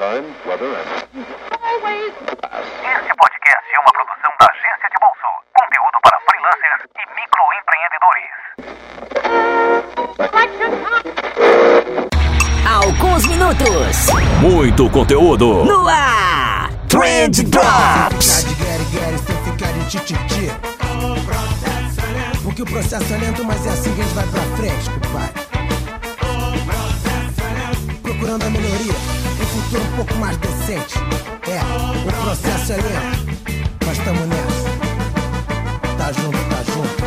time, weather, and Always. Este podcast é uma produção da Agência de Bolso. Conteúdo para freelancers e microempreendedores. Alguns minutos Muito conteúdo. no ar. Trend Drops. Porque o processo é lento, mas é assim que a gente vai pra frente, compadre. Procurando a melhoria, um futuro um pouco mais decente. É, o processo é lento, mas tamo nessa. Tá junto, tá junto.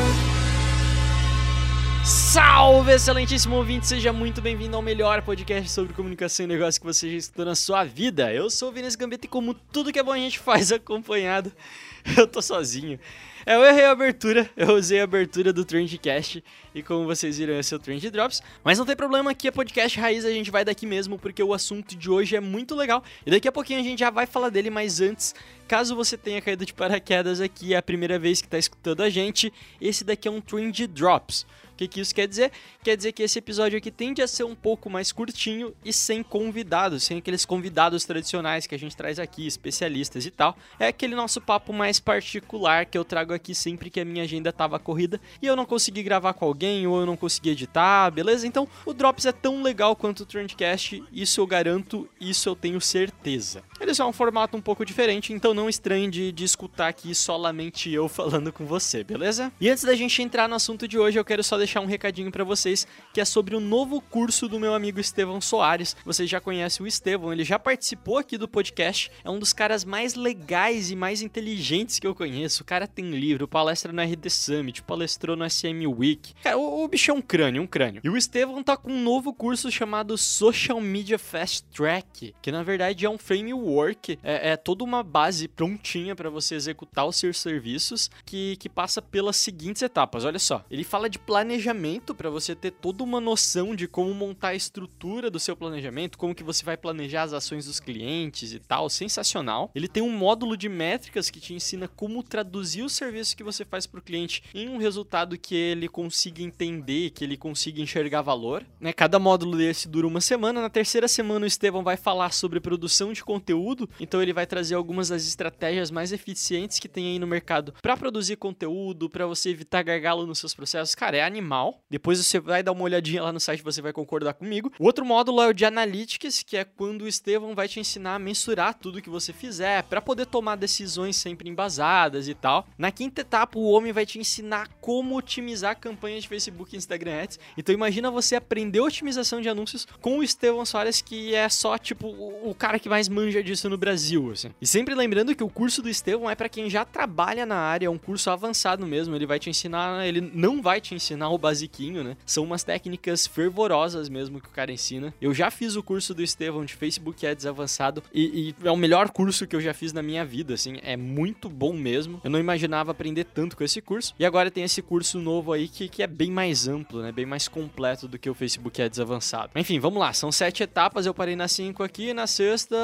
Salve, excelentíssimo ouvinte! Seja muito bem-vindo ao melhor podcast sobre comunicação e negócio que você já escutou na sua vida. Eu sou o Vinícius Gambetta e como tudo que é bom a gente faz acompanhado, eu tô sozinho. É, Eu errei a abertura, eu usei a abertura do Trendcast e como vocês viram esse é o Trend Drops. Mas não tem problema, aqui é podcast raiz, a gente vai daqui mesmo porque o assunto de hoje é muito legal. E daqui a pouquinho a gente já vai falar dele, mas antes, caso você tenha caído de paraquedas aqui, é a primeira vez que tá escutando a gente, esse daqui é um Trend Drops. O que, que isso quer dizer? Quer dizer que esse episódio aqui tende a ser um pouco mais curtinho e sem convidados, sem aqueles convidados tradicionais que a gente traz aqui, especialistas e tal. É aquele nosso papo mais particular que eu trago aqui sempre que a minha agenda tava corrida e eu não consegui gravar com alguém ou eu não consegui editar, beleza? Então o Drops é tão legal quanto o Trendcast, isso eu garanto, isso eu tenho certeza. Ele só é um formato um pouco diferente, então não estranhe de, de escutar aqui solamente eu falando com você, beleza? E antes da gente entrar no assunto de hoje, eu quero só deixar um recadinho pra vocês, que é sobre o novo curso do meu amigo Estevão Soares. Vocês já conhecem o Estevão, ele já participou aqui do podcast, é um dos caras mais legais e mais inteligentes que eu conheço. O cara tem livro, palestra no RD Summit, palestrou no SM Week. Cara, o, o bicho é um crânio, um crânio. E o Estevão tá com um novo curso chamado Social Media Fast Track, que na verdade é um framework, é, é toda uma base prontinha para você executar os seus serviços, que, que passa pelas seguintes etapas. Olha só, ele fala de planejamento para você ter toda uma noção de como montar a estrutura do seu planejamento, como que você vai planejar as ações dos clientes e tal, sensacional. Ele tem um módulo de métricas que te ensina como traduzir o serviço que você faz para o cliente em um resultado que ele consiga entender, que ele consiga enxergar valor. Né? Cada módulo desse dura uma semana. Na terceira semana o Estevão vai falar sobre produção de conteúdo, então ele vai trazer algumas das estratégias mais eficientes que tem aí no mercado para produzir conteúdo, para você evitar gargalo nos seus processos. Cara, é animal. Depois você vai dar uma olhadinha lá no site, você vai concordar comigo. O outro módulo é o de Analytics, que é quando o Estevão vai te ensinar a mensurar tudo que você fizer, para poder tomar decisões sempre embasadas e tal. Na quinta etapa, o homem vai te ensinar como otimizar campanhas de Facebook e Instagram Ads. Então imagina você aprender otimização de anúncios com o Estevão Soares, que é só tipo o cara que mais manja disso no Brasil, assim. E sempre lembrando que o curso do Estevão é para quem já trabalha na área, é um curso avançado mesmo. Ele vai te ensinar, ele não vai te ensinar o basiquinho, né? São umas técnicas fervorosas mesmo que o cara ensina. Eu já fiz o curso do Estevão de Facebook Ads avançado e, e é o melhor curso que eu já fiz na minha vida, assim. É muito bom mesmo. Eu não imaginava aprender tanto com esse curso. E agora tem esse curso novo aí que, que é bem mais amplo, né? Bem mais completo do que o Facebook Ads avançado. Enfim, vamos lá. São sete etapas. Eu parei na cinco aqui. Na sexta,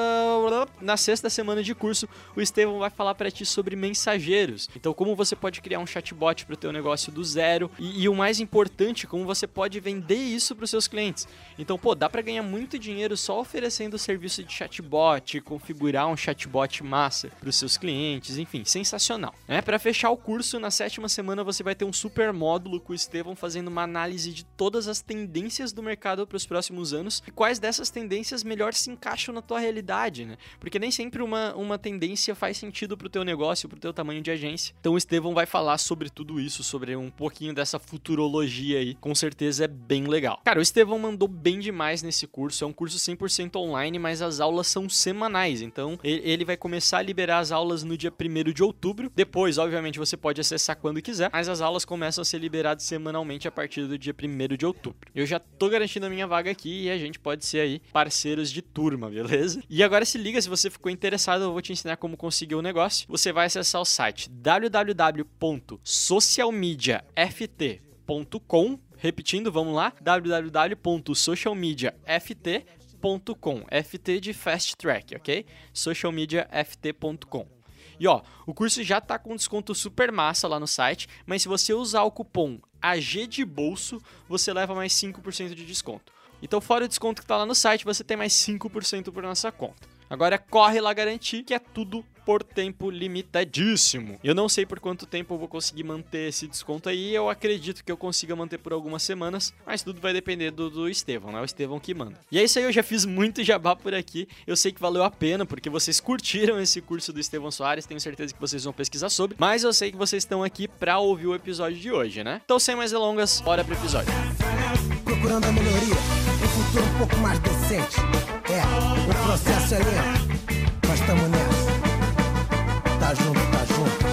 na sexta semana de curso, o Estevão vai falar para ti sobre mensageiros. Então, como você pode criar um chatbot para o teu negócio do zero e, e o mais importante, como você pode vender isso para os seus clientes. Então, pô, dá para ganhar muito dinheiro só oferecendo o serviço de chatbot, configurar um chatbot massa para os seus clientes, enfim, sensacional. Né? Para fechar o curso, na sétima semana você vai ter um super módulo com o Estevão fazendo uma análise de todas as tendências do mercado para os próximos anos e quais dessas tendências melhor se encaixam na tua realidade, né? Porque nem sempre uma, uma tendência faz sentido pro teu negócio, pro teu tamanho de agência. Então o Estevão vai falar sobre tudo isso, sobre um pouquinho dessa futurologia aí. Com certeza é bem legal. Cara, o Estevão mandou bem demais nesse curso. É um curso 100% online, mas as aulas são semanais. Então ele vai começar a liberar as aulas no dia 1 de outubro. Depois, obviamente, você pode acessar quando quiser, mas as aulas começam a ser liberadas semanalmente a partir do dia 1 de outubro. Eu já tô garantindo a minha vaga aqui e a gente pode ser aí parceiros de turma, beleza? E agora se liga, se você ficou interessado, eu vou te ensinar como conseguir o negócio. Você vai acessar o site www.socialmediaft.com Repetindo, vamos lá, www.socialmediaft.com FT de Fast Track, ok? socialmediaft.com E ó, o curso já tá com desconto super massa lá no site, mas se você usar o cupom AG de bolso, você leva mais 5% de desconto. Então, fora o desconto que tá lá no site, você tem mais 5% por nossa conta. Agora corre lá garantir que é tudo por tempo limitadíssimo. Eu não sei por quanto tempo eu vou conseguir manter esse desconto aí, eu acredito que eu consiga manter por algumas semanas, mas tudo vai depender do, do Estevão, né? O Estevão que manda. E é isso aí, eu já fiz muito jabá por aqui, eu sei que valeu a pena, porque vocês curtiram esse curso do Estevão Soares, tenho certeza que vocês vão pesquisar sobre, mas eu sei que vocês estão aqui pra ouvir o episódio de hoje, né? Então, sem mais delongas, bora pro episódio. Procurando a melhoria, um futuro um pouco mais decente. É, o processo é lento, mas tamo nessa. Tá junto, tá junto.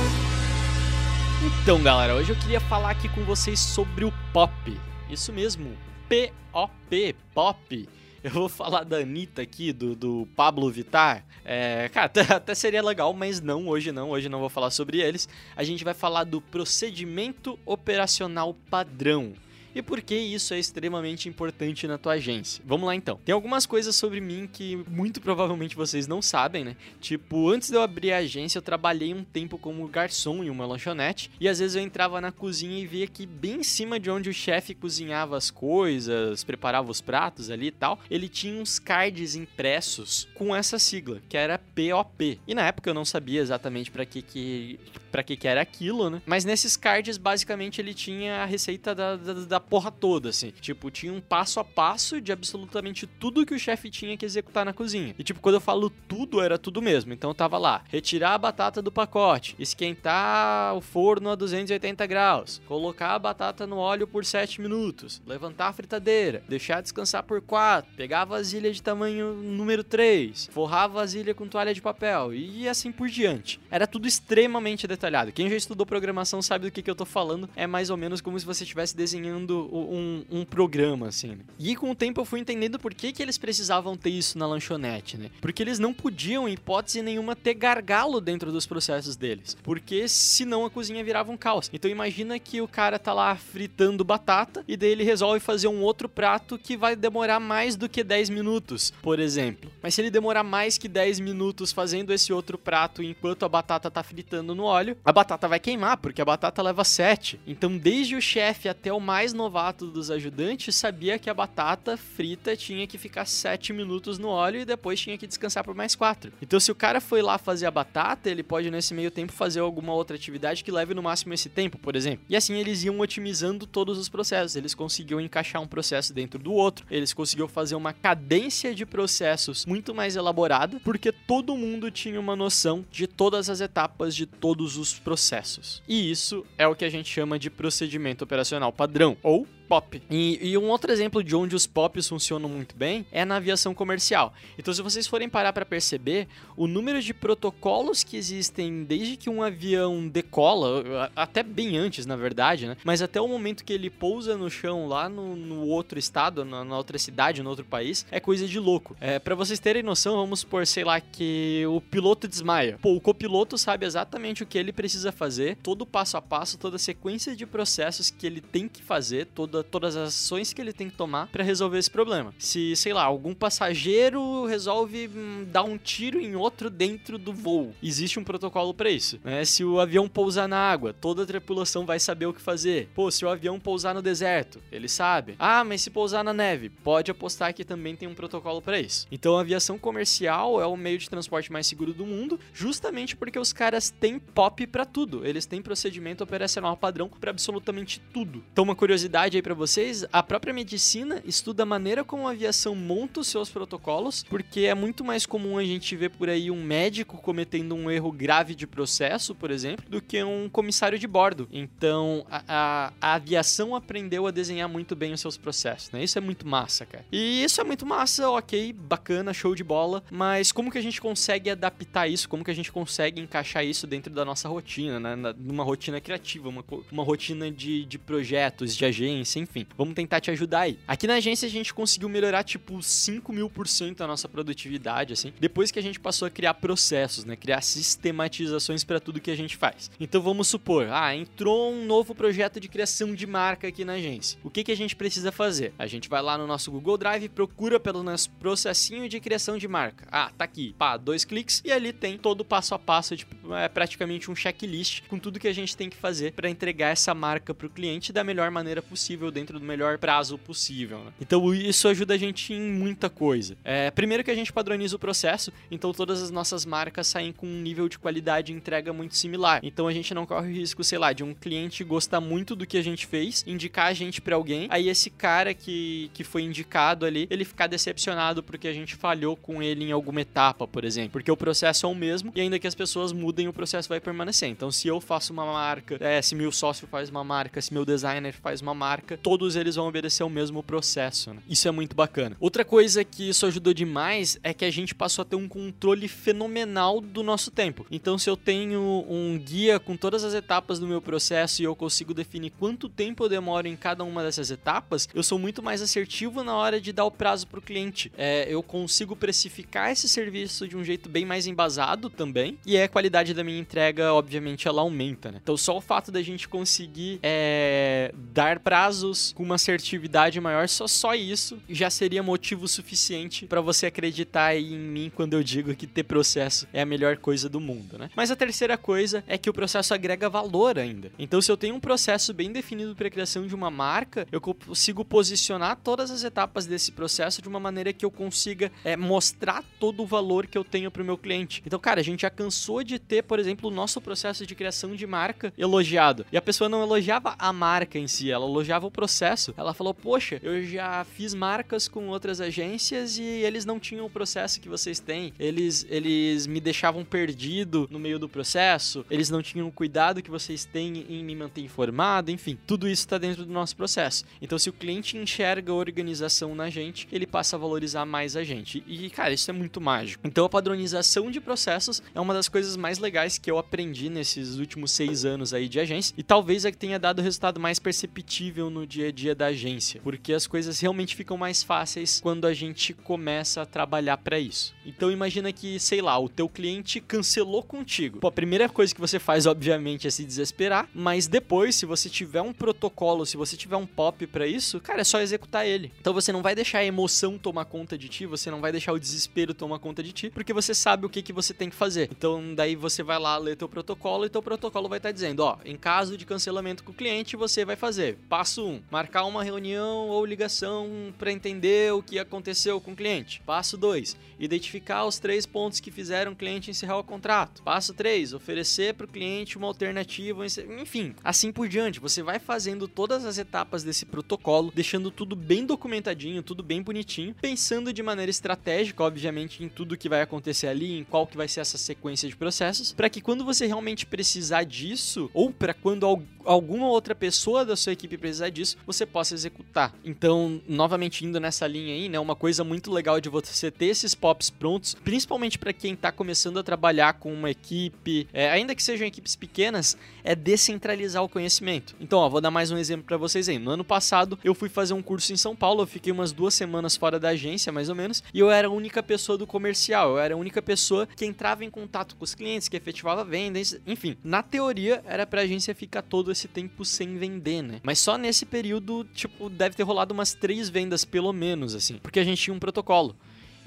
Então, galera, hoje eu queria falar aqui com vocês sobre o pop. Isso mesmo, P-O-P, pop. Eu vou falar da Anitta aqui, do, do Pablo Vittar. É, cara, até, até seria legal, mas não, hoje não. Hoje não vou falar sobre eles. A gente vai falar do procedimento operacional padrão. E por que isso é extremamente importante na tua agência? Vamos lá então. Tem algumas coisas sobre mim que muito provavelmente vocês não sabem, né? Tipo, antes de eu abrir a agência, eu trabalhei um tempo como garçom em uma lanchonete e às vezes eu entrava na cozinha e via que bem em cima de onde o chefe cozinhava as coisas, preparava os pratos ali e tal, ele tinha uns cards impressos com essa sigla, que era POP. E na época eu não sabia exatamente para que que para que que era aquilo, né? Mas nesses cards basicamente ele tinha a receita da, da, da porra toda, assim. Tipo, tinha um passo a passo de absolutamente tudo que o chefe tinha que executar na cozinha. E, tipo, quando eu falo tudo, era tudo mesmo. Então tava lá: retirar a batata do pacote, esquentar o forno a 280 graus, colocar a batata no óleo por 7 minutos, levantar a fritadeira, deixar descansar por 4, pegar a vasilha de tamanho número 3, forrar a vasilha com toalha de papel e assim por diante. Era tudo extremamente detalhado. Quem já estudou programação sabe do que, que eu tô falando. É mais ou menos como se você estivesse desenhando um, um programa, assim. Né? E com o tempo eu fui entendendo por que, que eles precisavam ter isso na lanchonete, né? Porque eles não podiam, em hipótese nenhuma, ter gargalo dentro dos processos deles. Porque senão a cozinha virava um caos. Então imagina que o cara tá lá fritando batata e daí ele resolve fazer um outro prato que vai demorar mais do que 10 minutos, por exemplo. Mas se ele demorar mais que 10 minutos fazendo esse outro prato enquanto a batata tá fritando no óleo, a batata vai queimar, porque a batata leva 7. Então, desde o chefe até o mais novato dos ajudantes sabia que a batata frita tinha que ficar 7 minutos no óleo e depois tinha que descansar por mais 4. Então, se o cara foi lá fazer a batata, ele pode nesse meio tempo fazer alguma outra atividade que leve no máximo esse tempo, por exemplo. E assim eles iam otimizando todos os processos. Eles conseguiam encaixar um processo dentro do outro, eles conseguiam fazer uma cadência de processos muito mais elaborada, porque todo mundo tinha uma noção de todas as etapas de todos os processos. E isso é o que a gente chama de procedimento operacional padrão, ou POP. E, e, um outro exemplo de onde os POPs funcionam muito bem é na aviação comercial. Então, se vocês forem parar para perceber, o número de protocolos que existem desde que um avião decola, até bem antes, na verdade, né? Mas até o momento que ele pousa no chão lá no, no outro estado, na, na, outra cidade, no outro país, é coisa de louco. É, para vocês terem noção, vamos supor, sei lá, que o piloto desmaia. Pô, o copiloto sabe exatamente o que ele precisa fazer, todo o passo a passo, toda a sequência de processos que ele tem que fazer, toda toda, todas as ações que ele tem que tomar para resolver esse problema. Se, sei lá, algum passageiro resolve hum, dar um tiro em outro dentro do voo, existe um protocolo para isso. Né? Se o avião pousar na água, toda a tripulação vai saber o que fazer. Pô, se o avião pousar no deserto, ele sabe. Ah, mas se pousar na neve, pode apostar que também tem um protocolo para isso. Então a aviação comercial é o meio de transporte mais seguro do mundo, justamente porque os caras têm POP para tudo. Eles têm procedimento operacional padrão para absolutamente tudo. Então uma curiosidade aí para vocês, a própria medicina estuda a maneira como a aviação monta os seus protocolos, porque é muito mais comum a gente ver por aí um médico cometendo um erro grave de processo, por exemplo, do que um comissário de bordo. Então, a, a, a aviação aprendeu a desenhar muito bem os seus processos, né? Isso é muito massa, cara. E isso é muito massa, ok, bacana, show de bola, mas como que a gente consegue adaptar isso? Como que a gente consegue encaixar isso dentro da nossa rotina, né? Numa rotina criativa, uma, uma rotina de, de projetos, de agência, enfim. Vamos tentar te ajudar aí. Aqui na agência a gente conseguiu melhorar tipo 5 mil por cento a nossa produtividade, assim, depois que a gente passou a criar processos, né? Criar sistematizações para tudo que a gente faz. Então vamos supor, ah, entrou um novo projeto de criação de marca aqui na agência. O que, que a gente precisa fazer? A gente vai lá no nosso Google Drive, procura pelo nosso processinho de criação de marca. Ah, tá aqui, pá, dois cliques e ali tem todo o passo a passo, de, é praticamente um checklist com tudo que a gente tem que fazer para entregar essa marca para o cliente da melhor maneira possível possível dentro do melhor prazo possível. Né? Então isso ajuda a gente em muita coisa. É, primeiro que a gente padroniza o processo, então todas as nossas marcas saem com um nível de qualidade e entrega muito similar. Então a gente não corre o risco, sei lá, de um cliente gostar muito do que a gente fez, indicar a gente para alguém, aí esse cara que, que foi indicado ali, ele ficar decepcionado porque a gente falhou com ele em alguma etapa, por exemplo. Porque o processo é o mesmo e ainda que as pessoas mudem, o processo vai permanecer. Então se eu faço uma marca, é, se meu sócio faz uma marca, se meu designer faz uma marca, todos eles vão obedecer o mesmo processo. Né? Isso é muito bacana. Outra coisa que isso ajudou demais é que a gente passou a ter um controle fenomenal do nosso tempo. Então se eu tenho um guia com todas as etapas do meu processo e eu consigo definir quanto tempo eu demoro em cada uma dessas etapas, eu sou muito mais assertivo na hora de dar o prazo para o cliente. É, eu consigo precificar esse serviço de um jeito bem mais embasado também, e a qualidade da minha entrega, obviamente, ela aumenta. Né? Então, só o fato da gente conseguir é, dar prazos com uma assertividade maior, só, só isso já seria motivo suficiente para você acreditar em mim quando eu digo que ter processo é a melhor coisa do mundo. Né? Mas a terceira coisa é que o processo agrega valor ainda. Então, se eu tenho um processo bem definido para a criação de uma marca, eu consigo posicionar todas as etapas desse processo de uma maneira que eu consiga é, mostrar todo o valor que eu tenho para o meu cliente. Então, cara, a gente já cansou de ter, por exemplo, o nosso processo de criação de marca elogiado. E a pessoa não elogiava a marca em si, ela elogiava o processo. Ela falou: Poxa, eu já fiz marcas com outras agências e eles não tinham o processo que vocês têm. Eles, eles me deixavam perdido no meio do processo, eles não tinham o cuidado que vocês têm em me manter informado, enfim, tudo isso está dentro do nosso processo. Então, se o cliente enxerga a organização na gente, ele passa a valorizar mais a gente. E, cara, isso é muito mágico. Então, a padronização de processos é uma das coisas mais legais que eu aprendi nesses últimos seis anos aí de agência e talvez é que tenha dado o resultado mais perceptível no dia a dia da agência, porque as coisas realmente ficam mais fáceis quando a gente começa a trabalhar para isso. Então, imagina que, sei lá, o teu cliente cancelou contigo. Pô, a primeira coisa que você faz, obviamente, é se desesperar, mas depois, se você tiver um protocolo, se você tiver um pop para isso, cara, é só executar ele. Então você não vai deixar a emoção tomar conta de ti, você não vai deixar o desespero tomar conta de ti, porque você sabe o que, que você tem que fazer. Então daí você vai lá ler teu protocolo e teu protocolo vai estar tá dizendo, ó, em caso de cancelamento com o cliente, você vai fazer passo 1, um, marcar uma reunião ou ligação para entender o que aconteceu com o cliente. Passo 2, identificar os três pontos que fizeram o cliente encerrar o contrato. Passo 3, oferecer para o cliente uma alternativa, enfim, assim por diante. Você vai fazendo todas as etapas desse protocolo, deixando tudo bem documentadinho, tudo bem bonitinho, pensando de maneira estratégica, obviamente, em tudo que vai acontecer ali, em qual que vai ser essa sequência de processos, para que quando você realmente precisar disso, ou para quando alguma outra pessoa da sua equipe precisar disso, você possa executar. Então, novamente indo nessa linha aí, né, uma coisa muito legal de você ter esses pops prontos, principalmente para quem está começando a trabalhar com uma equipe, é, ainda que sejam equipes pequenas, é descentralizar o conhecimento. Então, ó, vou dar mais um exemplo para vocês aí. No ano passado, eu fui fazer um curso em São Paulo, eu fiquei umas duas semanas fora da agência, mais ou menos, e eu era a única pessoa do comercial, eu era a única pessoa que entrava em contato com os clientes, que efetivava vendas, enfim. Na teoria, era pra agência ficar todo esse tempo sem vender, né? Mas só nesse período, tipo, deve ter rolado umas três vendas pelo menos, assim, porque a gente tinha um protocolo.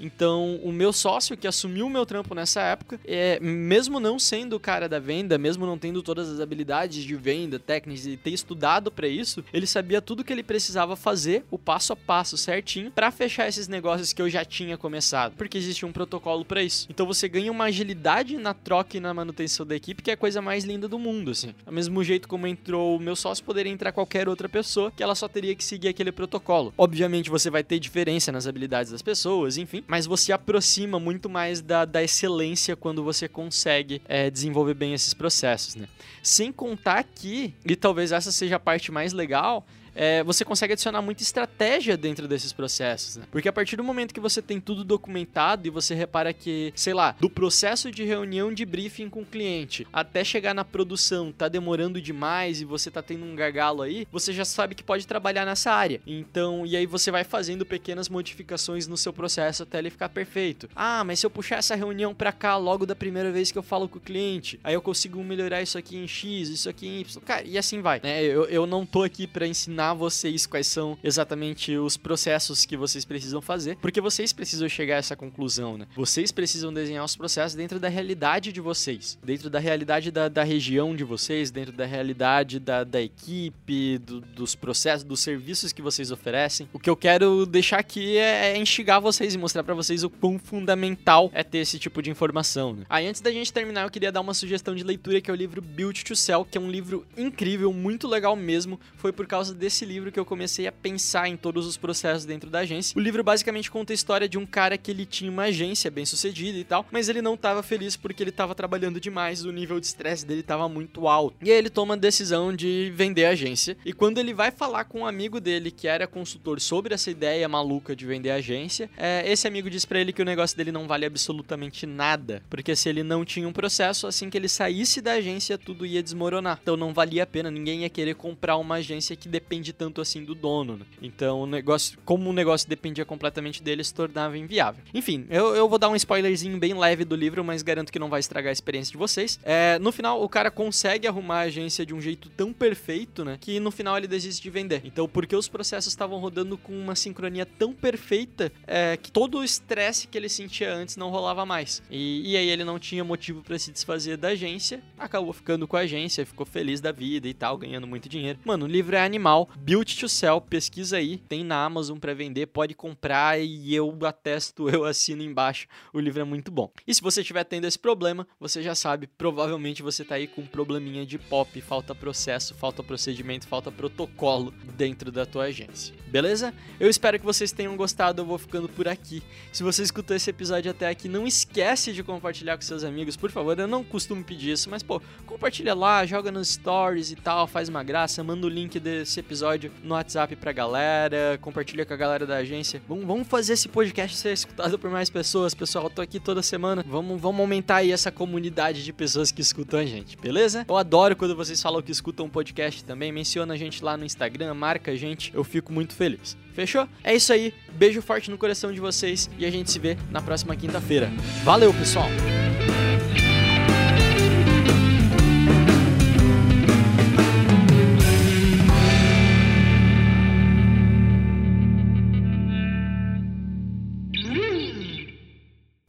Então, o meu sócio que assumiu o meu trampo nessa época, é, mesmo não sendo o cara da venda, mesmo não tendo todas as habilidades de venda, técnicas e ter estudado para isso, ele sabia tudo que ele precisava fazer, o passo a passo certinho, para fechar esses negócios que eu já tinha começado, porque existe um protocolo para isso. Então, você ganha uma agilidade na troca e na manutenção da equipe, que é a coisa mais linda do mundo, assim. Ao mesmo jeito como entrou o meu sócio, poderia entrar qualquer outra pessoa, que ela só teria que seguir aquele protocolo. Obviamente, você vai ter diferença nas habilidades das pessoas, enfim, mas você aproxima muito mais da, da excelência quando você consegue é, desenvolver bem esses processos, né? Sem contar que, e talvez essa seja a parte mais legal, é, você consegue adicionar muita estratégia dentro desses processos, né? Porque a partir do momento que você tem tudo documentado e você repara que, sei lá, do processo de reunião de briefing com o cliente até chegar na produção tá demorando demais e você tá tendo um gargalo aí, você já sabe que pode trabalhar nessa área. Então, e aí você vai fazendo pequenas modificações no seu processo até ele ficar perfeito. Ah, mas se eu puxar essa reunião para cá logo da primeira vez que eu falo com o cliente, aí eu consigo melhorar isso aqui em X, isso aqui em Y. Cara, e assim vai, né? Eu, eu não tô aqui para ensinar ensinar vocês quais são exatamente os processos que vocês precisam fazer, porque vocês precisam chegar a essa conclusão, né? Vocês precisam desenhar os processos dentro da realidade de vocês, dentro da realidade da, da região de vocês, dentro da realidade da, da equipe, do- dos processos, dos serviços que vocês oferecem. O que eu quero deixar aqui é, é instigar vocês e mostrar pra vocês o quão fundamental é ter esse tipo de informação. Né? Aí, antes da gente terminar, eu queria dar uma sugestão de leitura que é o livro Build to Sell, que é um livro incrível, muito legal mesmo. Foi por causa desse livro que eu comecei a pensar em todos os processos dentro da agência. O livro basicamente conta a história de um cara que ele tinha uma agência bem sucedida e tal, mas ele não estava feliz porque ele estava trabalhando demais, o nível de estresse dele estava muito alto. E aí ele toma a decisão de vender a agência. E quando ele vai falar com um amigo dele que era consultor sobre essa ideia maluca de vender a agência, é, esse amigo diz pra ele que o negócio dele não vale absolutamente nada, porque se ele não tinha um processo, assim que ele saísse da agência, tudo ia desmoronar. Então não valia a pena, ninguém ia querer comprar uma agência que depende tanto assim do dono. né? Então o negócio, como o negócio dependia completamente dele, se tornava inviável. Enfim, eu, eu vou dar um spoilerzinho bem leve do livro, mas garanto que não vai estragar a experiência de vocês. É, no final, o cara consegue arrumar a agência de um jeito tão perfeito, né, que no final ele desiste de vender. Então, porque os processos estavam rodando com uma sincronia tão perfeita, é, que todo o estresse que ele sentia antes não rolava mais. E, e aí ele não tinha motivo pra se desfazer da agência, acabou ficando com a agência, ficou feliz da vida e tal, ganhando muito dinheiro. Mano, o livro é animal, Build to Sell, pesquisa aí, tem na Amazon pra vender, pode comprar e eu atesto, eu assino embaixo. O livro é muito bom. E se você estiver tendo esse problema, você já sabe, provavelmente você tá aí com um probleminha de pop, falta processo, falta procedimento, falta protocolo dentro da tua agência. Beleza? Eu espero que vocês tenham gostado, eu vou ficando por aqui. Se você escutou esse episódio até aqui, não esquece de compartilhar com seus amigos, por favor. Eu não costumo pedir isso, mas pô, compartilha lá, joga nos stories e tal, faz uma graça, manda o link desse episódio no WhatsApp pra galera, compartilha com a galera da agência. Vamos, vamos fazer esse podcast ser escutado por mais pessoas, pessoal. Eu tô aqui toda semana. Vamos, vamos aumentar aí essa comunidade de pessoas que escutam a gente, beleza? Eu adoro quando vocês falam que escutam um podcast também. Menciona a gente lá no Instagram, marca a gente. Eu fico muito feliz. Fechou? É isso aí. Beijo forte no coração de vocês e a gente se vê na próxima quinta-feira. Valeu, pessoal!